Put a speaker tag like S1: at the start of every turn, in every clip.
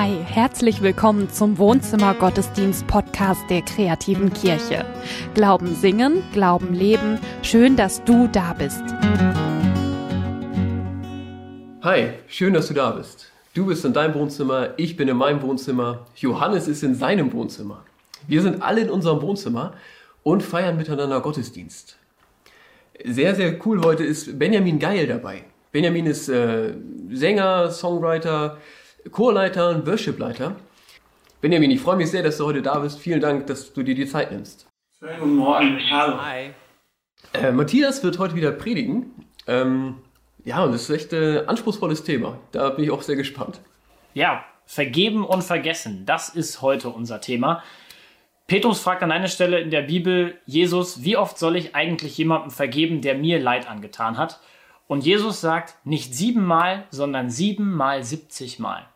S1: Hi, herzlich willkommen zum Wohnzimmer Gottesdienst Podcast der kreativen Kirche. Glauben singen, Glauben leben. Schön, dass du da bist.
S2: Hi, schön, dass du da bist. Du bist in deinem Wohnzimmer, ich bin in meinem Wohnzimmer, Johannes ist in seinem Wohnzimmer. Wir sind alle in unserem Wohnzimmer und feiern miteinander Gottesdienst. Sehr, sehr cool heute ist Benjamin Geil dabei. Benjamin ist äh, Sänger, Songwriter, Chorleiter und Worshipleiter. Benjamin, ich freue mich sehr, dass du heute da bist. Vielen Dank, dass du dir die Zeit nimmst.
S3: Schönen guten Morgen. Hallo.
S2: Hi. Äh, Matthias wird heute wieder predigen. Ähm, ja, und das ist echt ein äh, anspruchsvolles Thema. Da bin ich auch sehr gespannt.
S3: Ja, vergeben und vergessen. Das ist heute unser Thema. Petrus fragt an einer Stelle in der Bibel Jesus, wie oft soll ich eigentlich jemandem vergeben, der mir Leid angetan hat? Und Jesus sagt nicht siebenmal, sondern siebenmal siebzigmal.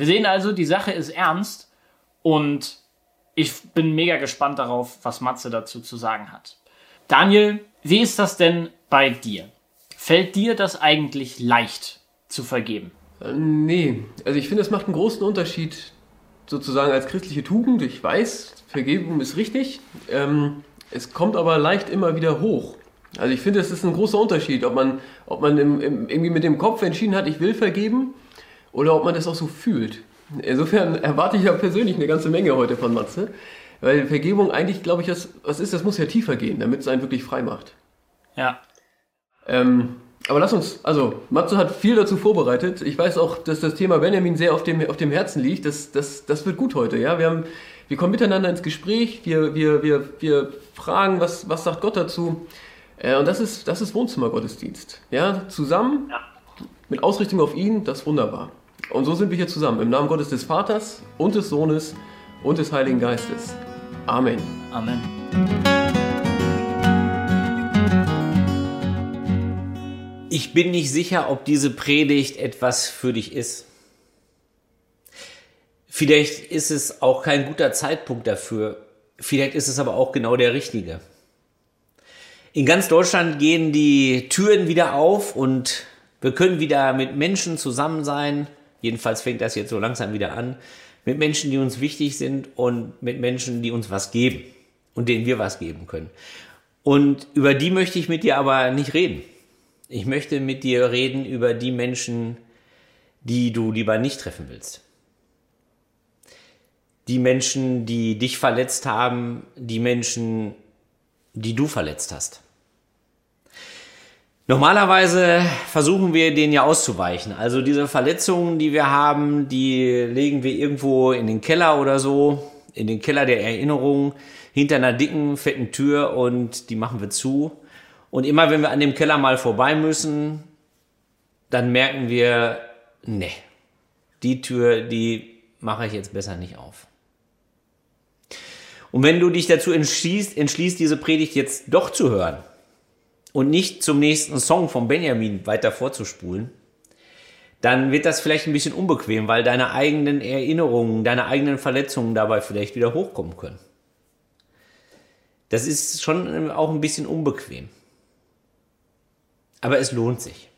S3: Wir sehen also, die Sache ist ernst und ich bin mega gespannt darauf, was Matze dazu zu sagen hat. Daniel, wie ist das denn bei dir? Fällt dir das eigentlich leicht zu vergeben?
S2: Äh, nee, also ich finde, es macht einen großen Unterschied sozusagen als christliche Tugend. Ich weiß, Vergebung ist richtig. Ähm, es kommt aber leicht immer wieder hoch. Also ich finde, es ist ein großer Unterschied, ob man, ob man im, im, irgendwie mit dem Kopf entschieden hat, ich will vergeben, oder ob man das auch so fühlt. Insofern erwarte ich ja persönlich eine ganze Menge heute von Matze, weil Vergebung eigentlich, glaube ich, das, was ist, das muss ja tiefer gehen, damit es einen wirklich frei macht.
S3: Ja.
S2: Ähm, aber lass uns, also Matze hat viel dazu vorbereitet. Ich weiß auch, dass das Thema Benjamin sehr auf dem, auf dem Herzen liegt. Das, das, das wird gut heute, ja. Wir, haben, wir kommen miteinander ins Gespräch, wir, wir, wir, wir fragen, was, was sagt Gott dazu. Äh, und das ist, das ist Wohnzimmergottesdienst. Ja, zusammen ja. mit Ausrichtung auf ihn, das ist wunderbar. Und so sind wir hier zusammen, im Namen Gottes des Vaters und des Sohnes und des Heiligen Geistes. Amen.
S3: Amen.
S4: Ich bin nicht sicher, ob diese Predigt etwas für dich ist. Vielleicht ist es auch kein guter Zeitpunkt dafür. Vielleicht ist es aber auch genau der richtige. In ganz Deutschland gehen die Türen wieder auf und wir können wieder mit Menschen zusammen sein. Jedenfalls fängt das jetzt so langsam wieder an. Mit Menschen, die uns wichtig sind und mit Menschen, die uns was geben und denen wir was geben können. Und über die möchte ich mit dir aber nicht reden. Ich möchte mit dir reden über die Menschen, die du lieber nicht treffen willst. Die Menschen, die dich verletzt haben, die Menschen, die du verletzt hast. Normalerweise versuchen wir denen ja auszuweichen. Also diese Verletzungen, die wir haben, die legen wir irgendwo in den Keller oder so, in den Keller der Erinnerung, hinter einer dicken, fetten Tür und die machen wir zu. Und immer wenn wir an dem Keller mal vorbei müssen, dann merken wir, ne, die Tür, die mache ich jetzt besser nicht auf. Und wenn du dich dazu entschließt, entschließt, diese Predigt jetzt doch zu hören und nicht zum nächsten Song von Benjamin weiter vorzuspulen, dann wird das vielleicht ein bisschen unbequem, weil deine eigenen Erinnerungen, deine eigenen Verletzungen dabei vielleicht wieder hochkommen können. Das ist schon auch ein bisschen unbequem. Aber es lohnt sich.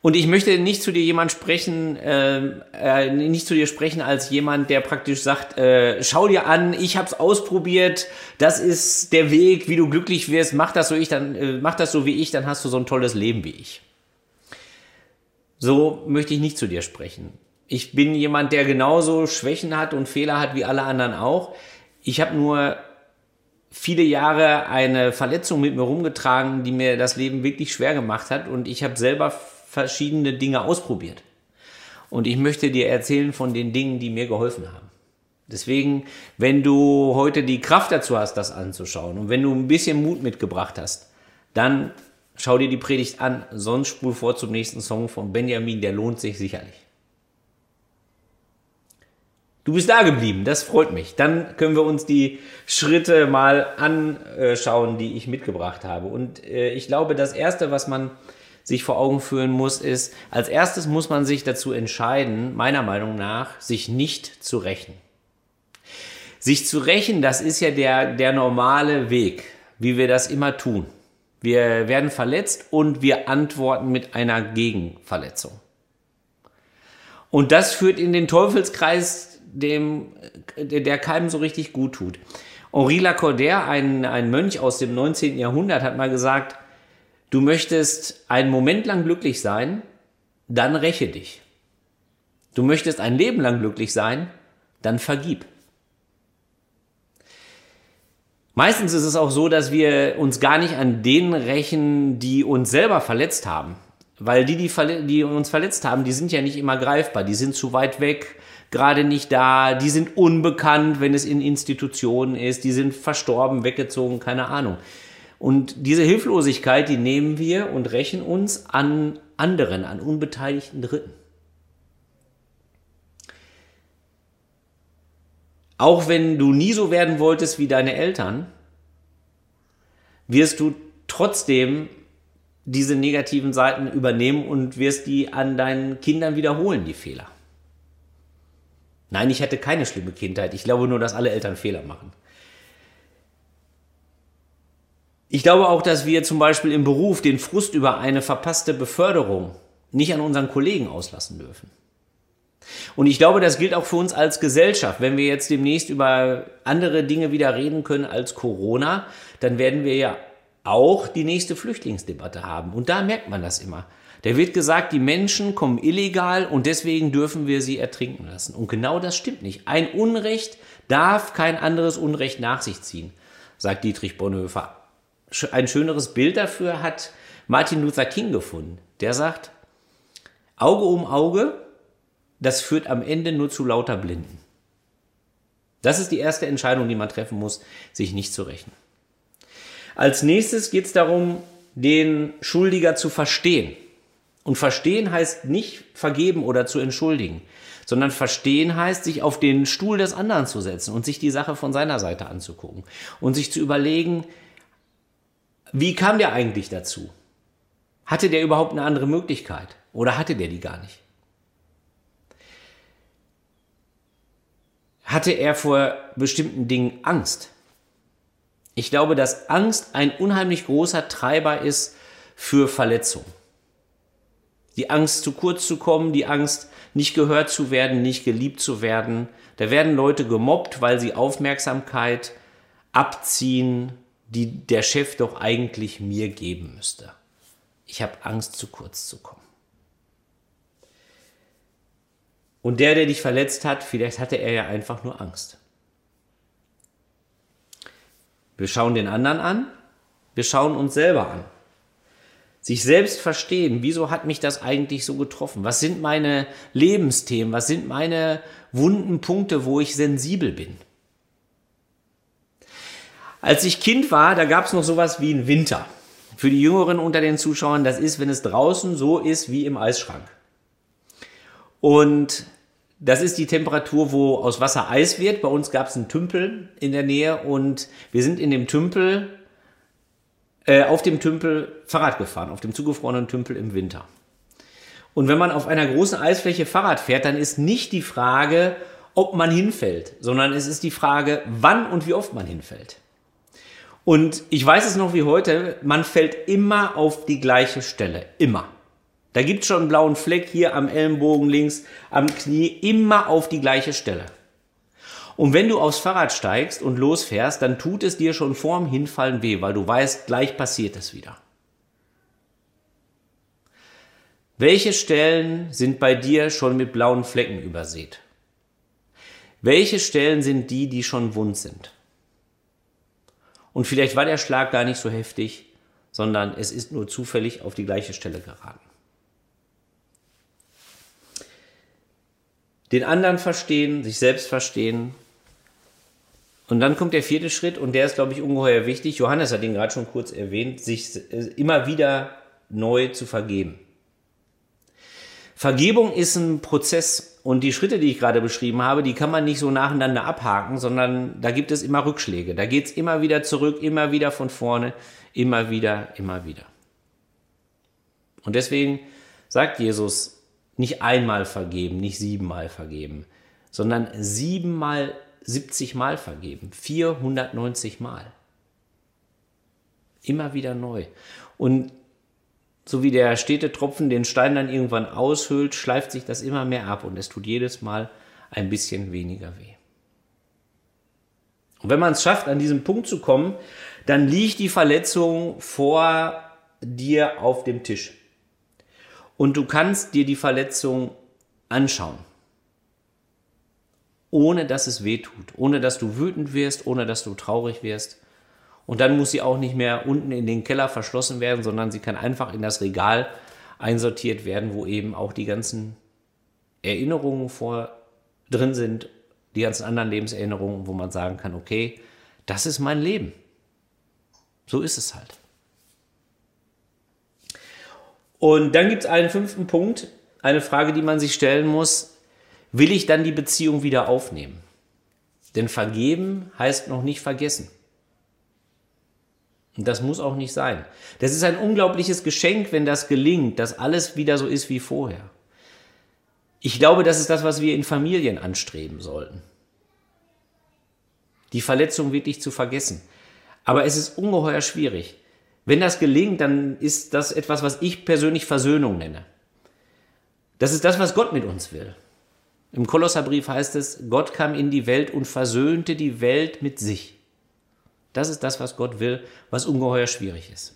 S4: Und ich möchte nicht zu dir jemand sprechen, äh, äh, nicht zu dir sprechen als jemand, der praktisch sagt, äh, schau dir an, ich hab's ausprobiert, das ist der Weg, wie du glücklich wirst, mach das so ich, dann äh, mach das so wie ich, dann hast du so ein tolles Leben wie ich. So möchte ich nicht zu dir sprechen. Ich bin jemand, der genauso Schwächen hat und Fehler hat wie alle anderen auch. Ich habe nur viele Jahre eine Verletzung mit mir rumgetragen, die mir das Leben wirklich schwer gemacht hat und ich habe selber verschiedene Dinge ausprobiert. Und ich möchte dir erzählen von den Dingen, die mir geholfen haben. Deswegen, wenn du heute die Kraft dazu hast, das anzuschauen und wenn du ein bisschen Mut mitgebracht hast, dann schau dir die Predigt an, sonst spul vor zum nächsten Song von Benjamin, der lohnt sich sicherlich. Du bist da geblieben, das freut mich. Dann können wir uns die Schritte mal anschauen, die ich mitgebracht habe. Und äh, ich glaube, das Erste, was man sich vor Augen führen muss, ist, als erstes muss man sich dazu entscheiden, meiner Meinung nach, sich nicht zu rächen. Sich zu rächen, das ist ja der, der normale Weg, wie wir das immer tun. Wir werden verletzt und wir antworten mit einer Gegenverletzung. Und das führt in den Teufelskreis, dem, der keinem so richtig gut tut. Henri Lacordaire, ein, ein Mönch aus dem 19. Jahrhundert, hat mal gesagt, du möchtest einen Moment lang glücklich sein, dann räche dich. Du möchtest ein Leben lang glücklich sein, dann vergib. Meistens ist es auch so, dass wir uns gar nicht an denen rächen, die uns selber verletzt haben. Weil die, die, die uns verletzt haben, die sind ja nicht immer greifbar, die sind zu weit weg, gerade nicht da, die sind unbekannt, wenn es in Institutionen ist, die sind verstorben, weggezogen, keine Ahnung. Und diese Hilflosigkeit, die nehmen wir und rächen uns an anderen, an unbeteiligten Dritten. Auch wenn du nie so werden wolltest wie deine Eltern, wirst du trotzdem diese negativen Seiten übernehmen und wirst die an deinen Kindern wiederholen, die Fehler. Nein, ich hatte keine schlimme Kindheit. Ich glaube nur, dass alle Eltern Fehler machen. Ich glaube auch, dass wir zum Beispiel im Beruf den Frust über eine verpasste Beförderung nicht an unseren Kollegen auslassen dürfen. Und ich glaube, das gilt auch für uns als Gesellschaft. Wenn wir jetzt demnächst über andere Dinge wieder reden können als Corona, dann werden wir ja auch die nächste Flüchtlingsdebatte haben. Und da merkt man das immer. Da wird gesagt, die Menschen kommen illegal und deswegen dürfen wir sie ertrinken lassen. Und genau das stimmt nicht. Ein Unrecht darf kein anderes Unrecht nach sich ziehen, sagt Dietrich Bonhoeffer. Ein schöneres Bild dafür hat Martin Luther King gefunden. Der sagt, Auge um Auge, das führt am Ende nur zu lauter Blinden. Das ist die erste Entscheidung, die man treffen muss, sich nicht zu rächen. Als nächstes geht es darum, den Schuldiger zu verstehen. Und verstehen heißt nicht vergeben oder zu entschuldigen, sondern verstehen heißt, sich auf den Stuhl des anderen zu setzen und sich die Sache von seiner Seite anzugucken und sich zu überlegen, wie kam der eigentlich dazu? Hatte der überhaupt eine andere Möglichkeit oder hatte der die gar nicht? Hatte er vor bestimmten Dingen Angst? Ich glaube, dass Angst ein unheimlich großer Treiber ist für Verletzung. Die Angst, zu kurz zu kommen, die Angst, nicht gehört zu werden, nicht geliebt zu werden. Da werden Leute gemobbt, weil sie Aufmerksamkeit abziehen, die der Chef doch eigentlich mir geben müsste. Ich habe Angst, zu kurz zu kommen. Und der, der dich verletzt hat, vielleicht hatte er ja einfach nur Angst. Wir schauen den anderen an, wir schauen uns selber an. Sich selbst verstehen, wieso hat mich das eigentlich so getroffen? Was sind meine Lebensthemen? Was sind meine wunden Punkte, wo ich sensibel bin? Als ich Kind war, da gab es noch sowas wie einen Winter. Für die Jüngeren unter den Zuschauern, das ist, wenn es draußen so ist wie im Eisschrank. Und das ist die Temperatur, wo aus Wasser Eis wird. Bei uns gab es einen Tümpel in der Nähe und wir sind in dem Tümpel, äh, auf dem Tümpel Fahrrad gefahren, auf dem zugefrorenen Tümpel im Winter. Und wenn man auf einer großen Eisfläche Fahrrad fährt, dann ist nicht die Frage, ob man hinfällt, sondern es ist die Frage, wann und wie oft man hinfällt. Und ich weiß es noch wie heute, man fällt immer auf die gleiche Stelle. Immer. Da gibt es schon einen blauen Fleck hier am Ellenbogen links, am Knie, immer auf die gleiche Stelle. Und wenn du aufs Fahrrad steigst und losfährst, dann tut es dir schon vorm Hinfallen weh, weil du weißt, gleich passiert es wieder. Welche Stellen sind bei dir schon mit blauen Flecken übersät? Welche Stellen sind die, die schon wund sind? Und vielleicht war der Schlag gar nicht so heftig, sondern es ist nur zufällig auf die gleiche Stelle geraten. den anderen verstehen, sich selbst verstehen. Und dann kommt der vierte Schritt und der ist, glaube ich, ungeheuer wichtig. Johannes hat ihn gerade schon kurz erwähnt, sich äh, immer wieder neu zu vergeben. Vergebung ist ein Prozess und die Schritte, die ich gerade beschrieben habe, die kann man nicht so nacheinander abhaken, sondern da gibt es immer Rückschläge. Da geht es immer wieder zurück, immer wieder von vorne, immer wieder, immer wieder. Und deswegen sagt Jesus, nicht einmal vergeben, nicht siebenmal vergeben, sondern siebenmal 70 Mal vergeben, 490 Mal. Immer wieder neu. Und so wie der Städtetropfen den Stein dann irgendwann aushöhlt, schleift sich das immer mehr ab und es tut jedes Mal ein bisschen weniger weh. Und wenn man es schafft, an diesen Punkt zu kommen, dann liegt die Verletzung vor dir auf dem Tisch. Und du kannst dir die Verletzung anschauen. Ohne dass es weh tut, ohne dass du wütend wirst, ohne dass du traurig wirst. Und dann muss sie auch nicht mehr unten in den Keller verschlossen werden, sondern sie kann einfach in das Regal einsortiert werden, wo eben auch die ganzen Erinnerungen vor drin sind, die ganzen anderen Lebenserinnerungen, wo man sagen kann, okay, das ist mein Leben. So ist es halt. Und dann gibt es einen fünften Punkt, eine Frage, die man sich stellen muss, will ich dann die Beziehung wieder aufnehmen? Denn vergeben heißt noch nicht vergessen. Und das muss auch nicht sein. Das ist ein unglaubliches Geschenk, wenn das gelingt, dass alles wieder so ist wie vorher. Ich glaube, das ist das, was wir in Familien anstreben sollten. Die Verletzung wirklich zu vergessen. Aber es ist ungeheuer schwierig. Wenn das gelingt, dann ist das etwas, was ich persönlich Versöhnung nenne. Das ist das, was Gott mit uns will. Im Kolosserbrief heißt es, Gott kam in die Welt und versöhnte die Welt mit sich. Das ist das, was Gott will, was ungeheuer schwierig ist.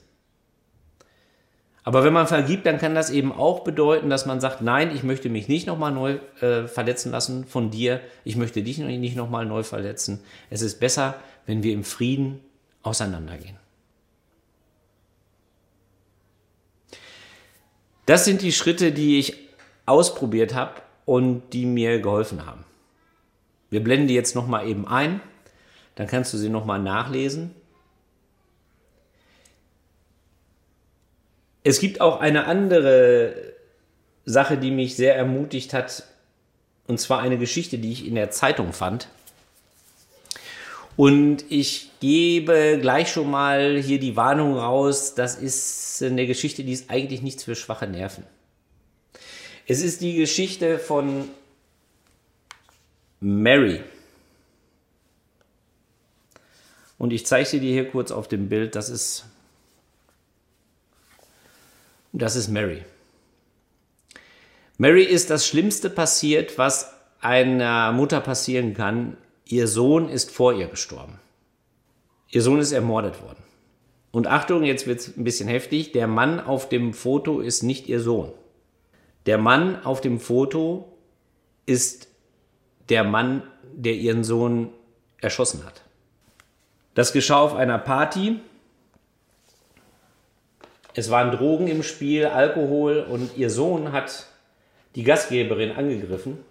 S4: Aber wenn man vergibt, dann kann das eben auch bedeuten, dass man sagt, nein, ich möchte mich nicht nochmal neu äh, verletzen lassen von dir, ich möchte dich nicht nochmal neu verletzen. Es ist besser, wenn wir im Frieden auseinandergehen. Das sind die Schritte, die ich ausprobiert habe und die mir geholfen haben. Wir blenden die jetzt nochmal eben ein. Dann kannst du sie nochmal nachlesen. Es gibt auch eine andere Sache, die mich sehr ermutigt hat, und zwar eine Geschichte, die ich in der Zeitung fand. Und ich gebe gleich schon mal hier die Warnung raus, das ist eine Geschichte, die ist eigentlich nichts für schwache Nerven. Es ist die Geschichte von Mary. Und ich zeige dir hier kurz auf dem Bild. Das ist, das ist Mary. Mary ist das Schlimmste passiert, was einer Mutter passieren kann. Ihr Sohn ist vor ihr gestorben. Ihr Sohn ist ermordet worden. Und Achtung, jetzt wird es ein bisschen heftig. Der Mann auf dem Foto ist nicht ihr Sohn. Der Mann auf dem Foto ist der Mann, der ihren Sohn erschossen hat. Das geschah auf einer Party. Es waren Drogen im Spiel, Alkohol und ihr Sohn hat die Gastgeberin angegriffen.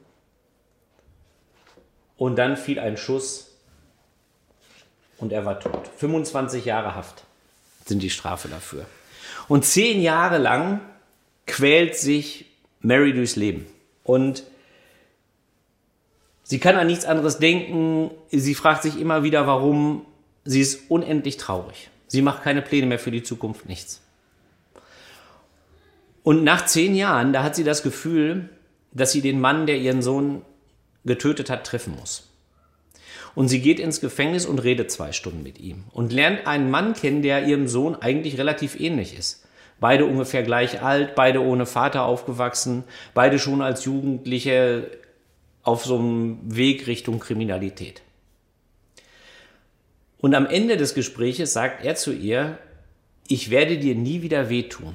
S4: Und dann fiel ein Schuss und er war tot. 25 Jahre Haft sind die Strafe dafür. Und zehn Jahre lang quält sich Mary durchs Leben. Und sie kann an nichts anderes denken. Sie fragt sich immer wieder, warum Sie ist unendlich traurig. Sie macht keine Pläne mehr für die Zukunft, nichts. Und nach zehn Jahren, da hat sie das Gefühl, dass sie den Mann, der ihren Sohn getötet hat, treffen muss. Und sie geht ins Gefängnis und redet zwei Stunden mit ihm und lernt einen Mann kennen, der ihrem Sohn eigentlich relativ ähnlich ist. Beide ungefähr gleich alt, beide ohne Vater aufgewachsen, beide schon als Jugendliche auf so einem Weg Richtung Kriminalität. Und am Ende des Gespräches sagt er zu ihr, ich werde dir nie wieder wehtun.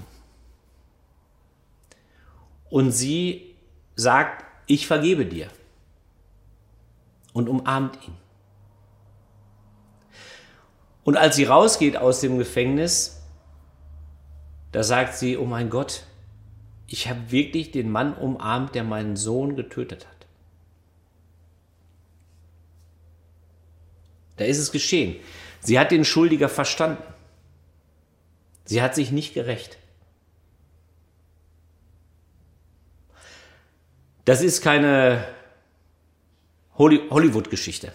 S4: Und sie sagt, ich vergebe dir. Und umarmt ihn. Und als sie rausgeht aus dem Gefängnis, da sagt sie, oh mein Gott, ich habe wirklich den Mann umarmt, der meinen Sohn getötet hat. Da ist es geschehen. Sie hat den Schuldiger verstanden. Sie hat sich nicht gerecht. Das ist keine Hollywood-Geschichte.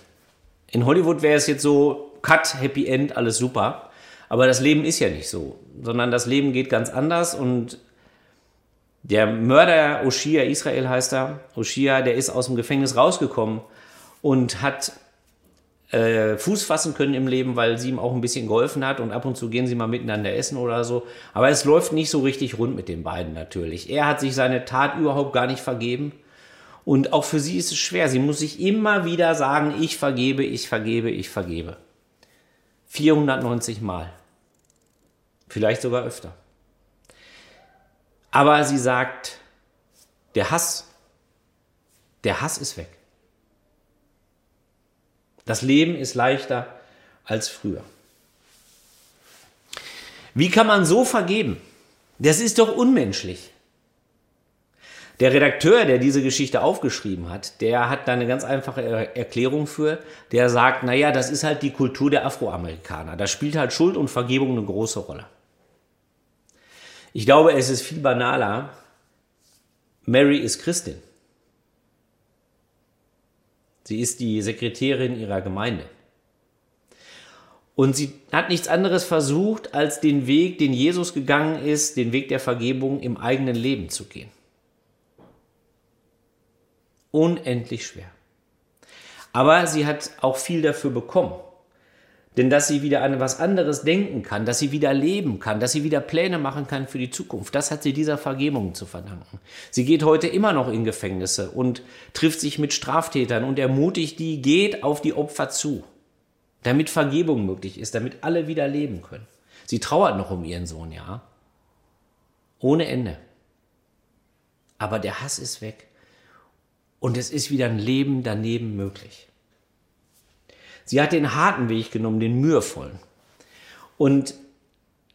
S4: In Hollywood wäre es jetzt so, Cut, Happy End, alles super. Aber das Leben ist ja nicht so, sondern das Leben geht ganz anders und der Mörder Oshia, Israel heißt er, Oshia, der ist aus dem Gefängnis rausgekommen und hat äh, Fuß fassen können im Leben, weil sie ihm auch ein bisschen geholfen hat und ab und zu gehen sie mal miteinander essen oder so. Aber es läuft nicht so richtig rund mit den beiden natürlich. Er hat sich seine Tat überhaupt gar nicht vergeben. Und auch für sie ist es schwer. Sie muss sich immer wieder sagen, ich vergebe, ich vergebe, ich vergebe. 490 Mal. Vielleicht sogar öfter. Aber sie sagt, der Hass, der Hass ist weg. Das Leben ist leichter als früher. Wie kann man so vergeben? Das ist doch unmenschlich. Der Redakteur, der diese Geschichte aufgeschrieben hat, der hat da eine ganz einfache Erklärung für. Der sagt, naja, das ist halt die Kultur der Afroamerikaner. Da spielt halt Schuld und Vergebung eine große Rolle. Ich glaube, es ist viel banaler. Mary ist Christin. Sie ist die Sekretärin ihrer Gemeinde. Und sie hat nichts anderes versucht, als den Weg, den Jesus gegangen ist, den Weg der Vergebung im eigenen Leben zu gehen. Unendlich schwer. Aber sie hat auch viel dafür bekommen. Denn dass sie wieder an was anderes denken kann, dass sie wieder leben kann, dass sie wieder Pläne machen kann für die Zukunft, das hat sie dieser Vergebung zu verdanken. Sie geht heute immer noch in Gefängnisse und trifft sich mit Straftätern und ermutigt die, geht auf die Opfer zu, damit Vergebung möglich ist, damit alle wieder leben können. Sie trauert noch um ihren Sohn, ja. Ohne Ende. Aber der Hass ist weg. Und es ist wieder ein Leben daneben möglich. Sie hat den harten Weg genommen, den mühevollen. Und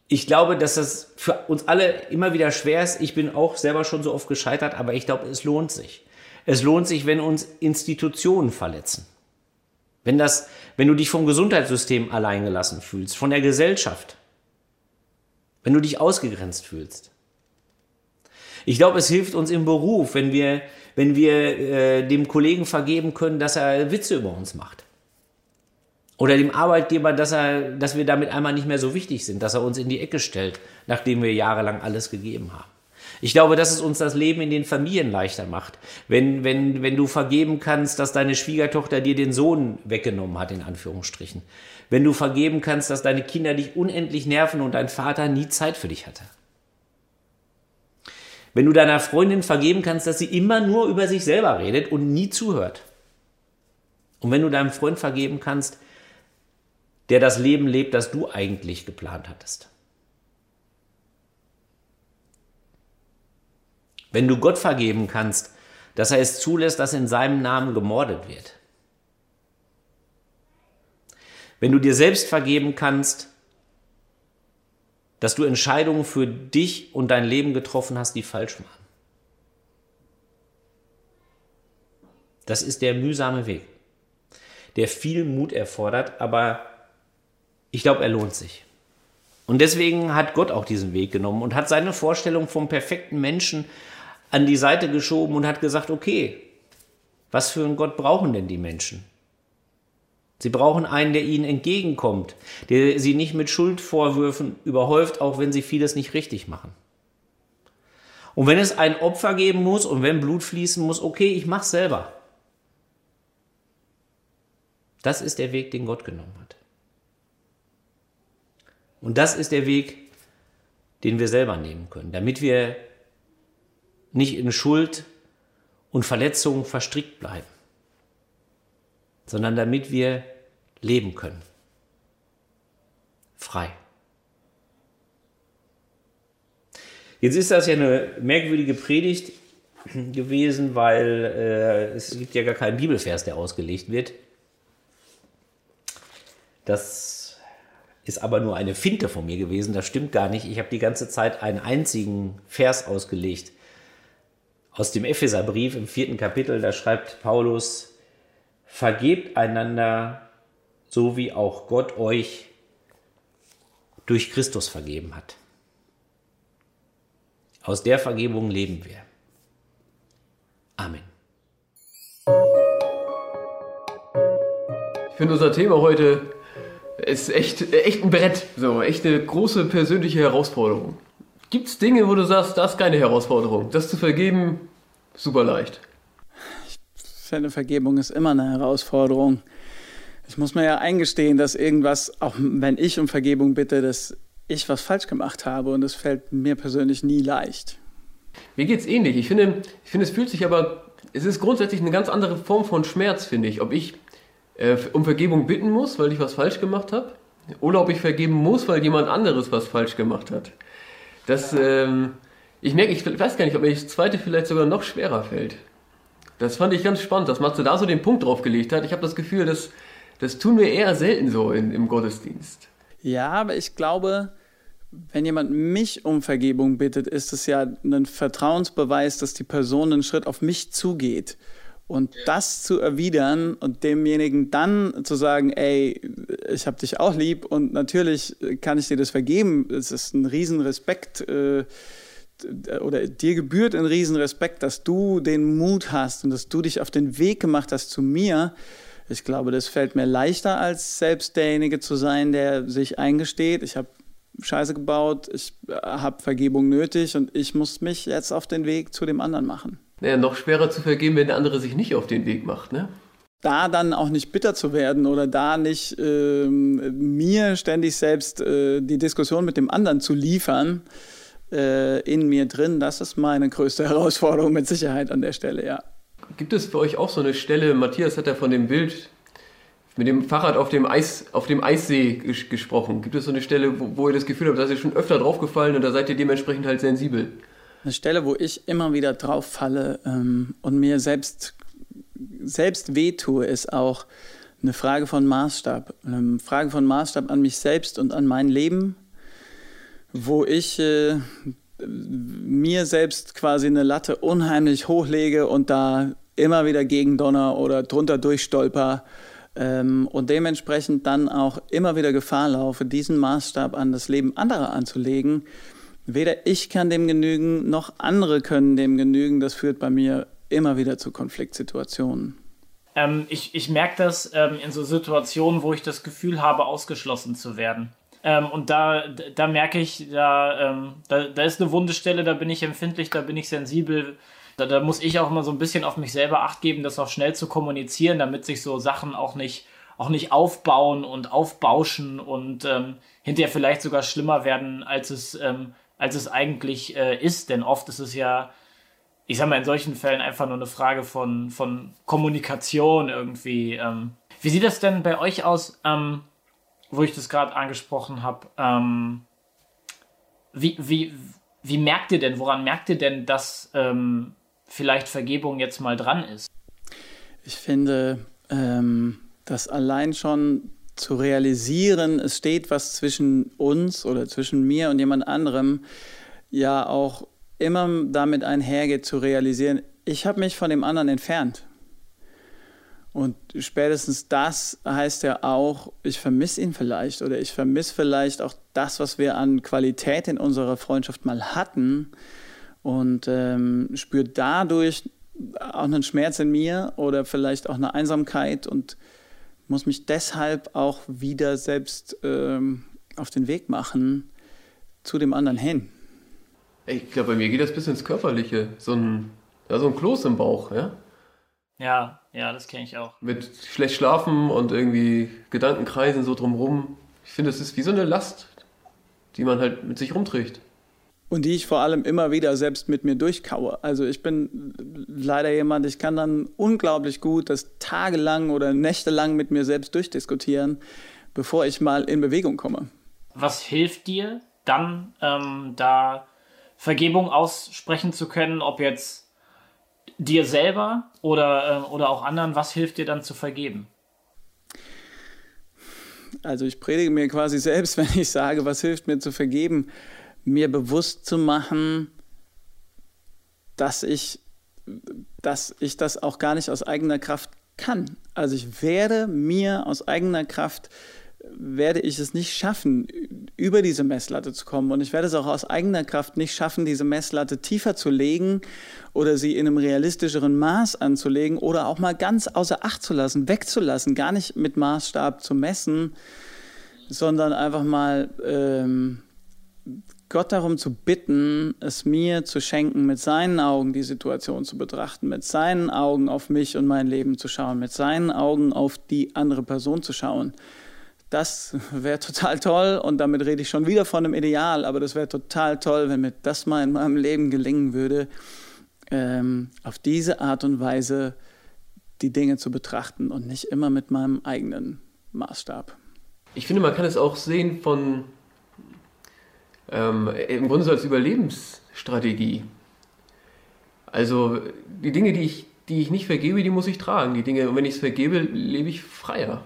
S4: ich glaube, dass das für uns alle immer wieder schwer ist. Ich bin auch selber schon so oft gescheitert, aber ich glaube, es lohnt sich. Es lohnt sich, wenn uns Institutionen verletzen. Wenn das, wenn du dich vom Gesundheitssystem alleingelassen fühlst, von der Gesellschaft. Wenn du dich ausgegrenzt fühlst. Ich glaube, es hilft uns im Beruf, wenn wir, wenn wir äh, dem Kollegen vergeben können, dass er Witze über uns macht. Oder dem Arbeitgeber, dass, er, dass wir damit einmal nicht mehr so wichtig sind, dass er uns in die Ecke stellt, nachdem wir jahrelang alles gegeben haben. Ich glaube, dass es uns das Leben in den Familien leichter macht. Wenn, wenn, wenn du vergeben kannst, dass deine Schwiegertochter dir den Sohn weggenommen hat, in Anführungsstrichen. Wenn du vergeben kannst, dass deine Kinder dich unendlich nerven und dein Vater nie Zeit für dich hatte. Wenn du deiner Freundin vergeben kannst, dass sie immer nur über sich selber redet und nie zuhört. Und wenn du deinem Freund vergeben kannst, der das Leben lebt, das du eigentlich geplant hattest. Wenn du Gott vergeben kannst, dass er es zulässt, dass in seinem Namen gemordet wird. Wenn du dir selbst vergeben kannst, dass du Entscheidungen für dich und dein Leben getroffen hast, die falsch waren. Das ist der mühsame Weg, der viel Mut erfordert, aber ich glaube, er lohnt sich. Und deswegen hat Gott auch diesen Weg genommen und hat seine Vorstellung vom perfekten Menschen an die Seite geschoben und hat gesagt, okay, was für einen Gott brauchen denn die Menschen? Sie brauchen einen, der ihnen entgegenkommt, der sie nicht mit Schuldvorwürfen überhäuft, auch wenn sie vieles nicht richtig machen. Und wenn es ein Opfer geben muss und wenn Blut fließen muss, okay, ich mach's selber. Das ist der Weg, den Gott genommen hat. Und das ist der Weg, den wir selber nehmen können, damit wir nicht in Schuld und Verletzungen verstrickt bleiben, sondern damit wir leben können. Frei. Jetzt ist das ja eine merkwürdige Predigt gewesen, weil äh, es gibt ja gar keinen Bibelvers, der ausgelegt wird. Das ist aber nur eine Finte von mir gewesen. Das stimmt gar nicht. Ich habe die ganze Zeit einen einzigen Vers ausgelegt. Aus dem Epheserbrief im vierten Kapitel, da schreibt Paulus, vergebt einander, so wie auch Gott euch durch Christus vergeben hat. Aus der Vergebung leben wir. Amen.
S2: Ich finde unser Thema heute ist echt, echt ein Brett. So, echt eine große persönliche Herausforderung. Gibt es Dinge, wo du sagst, das ist keine Herausforderung? Das zu vergeben, super leicht.
S5: Ich finde, Vergebung ist immer eine Herausforderung. Ich muss mir ja eingestehen, dass irgendwas, auch wenn ich um Vergebung bitte, dass ich was falsch gemacht habe und das fällt mir persönlich nie leicht.
S2: Mir geht es ähnlich. Ich finde, ich finde, es fühlt sich aber, es ist grundsätzlich eine ganz andere Form von Schmerz, finde ich. Ob ich äh, um Vergebung bitten muss, weil ich was falsch gemacht habe, oder ob ich vergeben muss, weil jemand anderes was falsch gemacht hat. Das, ähm, ich merke, ich weiß gar nicht, ob mir das zweite vielleicht sogar noch schwerer fällt. Das fand ich ganz spannend, dass Matze da so den Punkt drauf gelegt hat. Ich habe das Gefühl, dass das tun wir eher selten so in, im Gottesdienst.
S5: Ja, aber ich glaube, wenn jemand mich um Vergebung bittet, ist es ja ein Vertrauensbeweis, dass die Person einen Schritt auf mich zugeht. Und ja. das zu erwidern und demjenigen dann zu sagen, ey, ich habe dich auch lieb und natürlich kann ich dir das vergeben, es ist ein Riesenrespekt äh, oder dir gebührt ein Riesenrespekt, dass du den Mut hast und dass du dich auf den Weg gemacht hast zu mir. Ich glaube, das fällt mir leichter, als selbst derjenige zu sein, der sich eingesteht, ich habe Scheiße gebaut, ich äh, habe Vergebung nötig und ich muss mich jetzt auf den Weg zu dem anderen machen.
S2: Naja, noch schwerer zu vergeben, wenn der andere sich nicht auf den Weg macht, ne?
S5: Da dann auch nicht bitter zu werden oder da nicht ähm, mir ständig selbst äh, die Diskussion mit dem anderen zu liefern, äh, in mir drin, das ist meine größte Herausforderung mit Sicherheit an der Stelle, ja.
S2: Gibt es für euch auch so eine Stelle, Matthias hat ja von dem Bild mit dem Fahrrad auf dem, Eis, auf dem Eissee ges gesprochen. Gibt es so eine Stelle, wo, wo ihr das Gefühl habt, dass ihr schon öfter draufgefallen und da seid ihr dementsprechend halt sensibel?
S5: Eine Stelle, wo ich immer wieder drauf falle ähm, und mir selbst, selbst wehtue, ist auch eine Frage von Maßstab. Eine Frage von Maßstab an mich selbst und an mein Leben, wo ich äh, mir selbst quasi eine Latte unheimlich hochlege und da immer wieder gegen Donner oder drunter durchstolper ähm, und dementsprechend dann auch immer wieder Gefahr laufe, diesen Maßstab an das Leben anderer anzulegen. Weder ich kann dem genügen, noch andere können dem genügen. Das führt bei mir immer wieder zu Konfliktsituationen.
S3: Ähm, ich, ich merke das ähm, in so Situationen, wo ich das Gefühl habe, ausgeschlossen zu werden. Ähm, und da, da merke ich, da, ähm, da, da ist eine Wundestelle, da bin ich empfindlich, da bin ich sensibel da, da muss ich auch immer so ein bisschen auf mich selber acht geben, das auch schnell zu kommunizieren, damit sich so Sachen auch nicht, auch nicht aufbauen und aufbauschen und ähm, hinterher vielleicht sogar schlimmer werden, als es, ähm, als es eigentlich äh, ist. Denn oft ist es ja, ich sag mal, in solchen Fällen einfach nur eine Frage von, von Kommunikation irgendwie. Ähm. Wie sieht das denn bei euch aus, ähm, wo ich das gerade angesprochen habe? Ähm, wie, wie, wie merkt ihr denn, woran merkt ihr denn, dass ähm, vielleicht Vergebung jetzt mal dran ist?
S5: Ich finde, ähm, dass allein schon zu realisieren, es steht was zwischen uns oder zwischen mir und jemand anderem, ja auch immer damit einhergeht zu realisieren, ich habe mich von dem anderen entfernt. Und spätestens das heißt ja auch, ich vermisse ihn vielleicht oder ich vermisse vielleicht auch das, was wir an Qualität in unserer Freundschaft mal hatten und ähm, spürt dadurch auch einen Schmerz in mir oder vielleicht auch eine Einsamkeit und muss mich deshalb auch wieder selbst ähm, auf den Weg machen zu dem anderen hin.
S2: Ich glaube, bei mir geht das bis ins Körperliche. So ein, ja, so ein Kloß im Bauch, ja?
S3: Ja, ja, das kenne ich auch.
S2: Mit schlecht schlafen und irgendwie Gedankenkreisen so drumrum. Ich finde, es ist wie so eine Last, die man halt mit sich rumträgt.
S5: Und die ich vor allem immer wieder selbst mit mir durchkaue. Also ich bin leider jemand, ich kann dann unglaublich gut das tagelang oder nächtelang mit mir selbst durchdiskutieren, bevor ich mal in Bewegung komme.
S3: Was hilft dir dann, ähm, da Vergebung aussprechen zu können, ob jetzt dir selber oder, äh, oder auch anderen, was hilft dir dann zu vergeben?
S5: Also ich predige mir quasi selbst, wenn ich sage, was hilft mir zu vergeben mir bewusst zu machen, dass ich, dass ich das auch gar nicht aus eigener Kraft kann. Also ich werde mir aus eigener Kraft werde ich es nicht schaffen, über diese Messlatte zu kommen. Und ich werde es auch aus eigener Kraft nicht schaffen, diese Messlatte tiefer zu legen oder sie in einem realistischeren Maß anzulegen oder auch mal ganz außer Acht zu lassen, wegzulassen, gar nicht mit Maßstab zu messen, sondern einfach mal ähm, Gott darum zu bitten, es mir zu schenken, mit seinen Augen die Situation zu betrachten, mit seinen Augen auf mich und mein Leben zu schauen, mit seinen Augen auf die andere Person zu schauen. Das wäre total toll und damit rede ich schon wieder von einem Ideal, aber das wäre total toll, wenn mir das mal in meinem Leben gelingen würde, ähm, auf diese Art und Weise die Dinge zu betrachten und nicht immer mit meinem eigenen Maßstab.
S2: Ich finde, man kann es auch sehen von ähm, im Grunde so als Überlebensstrategie. Also die Dinge, die ich, die ich nicht vergebe, die muss ich tragen. Die Dinge, und wenn ich es vergebe, lebe ich freier.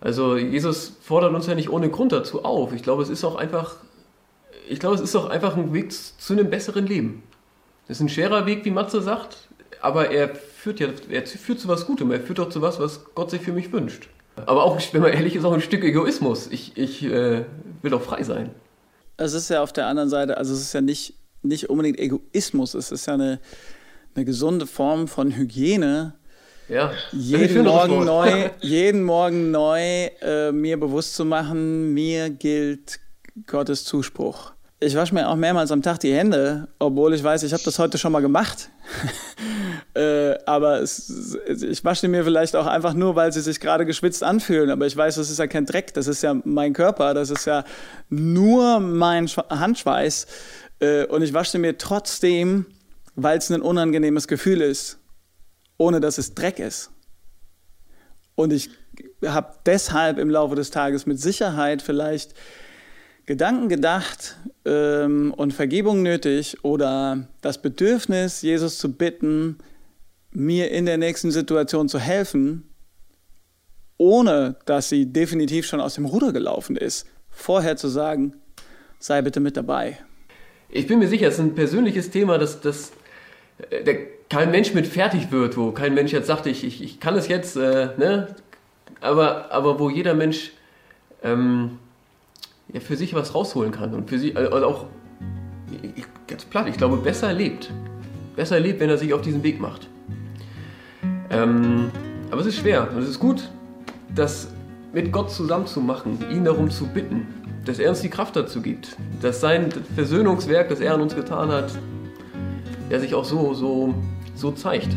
S2: Also Jesus fordert uns ja nicht ohne Grund dazu auf. Ich glaube, es ist auch einfach, ich glaube, es ist auch einfach ein Weg zu einem besseren Leben. Das ist ein schwerer Weg, wie Matze sagt, aber er führt ja, er führt zu was Gutem, er führt auch zu was, was Gott sich für mich wünscht. Aber auch, wenn man ehrlich ist, auch ein Stück Egoismus. Ich, ich äh, will doch frei sein
S5: es ist ja auf der anderen Seite, also es ist ja nicht, nicht unbedingt Egoismus, es ist ja eine, eine gesunde Form von Hygiene.
S2: Ja,
S5: jeden Morgen neu, jeden Morgen neu äh, mir bewusst zu machen, mir gilt Gottes Zuspruch. Ich wasche mir auch mehrmals am Tag die Hände, obwohl ich weiß, ich habe das heute schon mal gemacht. äh, aber es, ich wasche mir vielleicht auch einfach nur, weil sie sich gerade geschwitzt anfühlen. Aber ich weiß, das ist ja kein Dreck, das ist ja mein Körper, das ist ja nur mein Handschweiß. Äh, und ich wasche mir trotzdem, weil es ein unangenehmes Gefühl ist, ohne dass es Dreck ist. Und ich habe deshalb im Laufe des Tages mit Sicherheit vielleicht Gedanken gedacht ähm, und Vergebung nötig oder das Bedürfnis, Jesus zu bitten, mir in der nächsten Situation zu helfen, ohne dass sie definitiv schon aus dem Ruder gelaufen ist, vorher zu sagen, sei bitte mit dabei.
S2: Ich bin mir sicher, es ist ein persönliches Thema, dass, dass äh, der, kein Mensch mit fertig wird, wo kein Mensch jetzt sagt, ich, ich, ich kann es jetzt, äh, ne? aber, aber wo jeder Mensch ähm, ja, für sich was rausholen kann und für sich also auch ganz platt, ich glaube, besser lebt. Besser lebt, wenn er sich auf diesen Weg macht. Ähm, aber es ist schwer und es ist gut, das mit Gott zusammen zu machen, ihn darum zu bitten, dass er uns die Kraft dazu gibt, dass sein Versöhnungswerk, das er an uns getan hat, er sich auch so, so, so zeigt.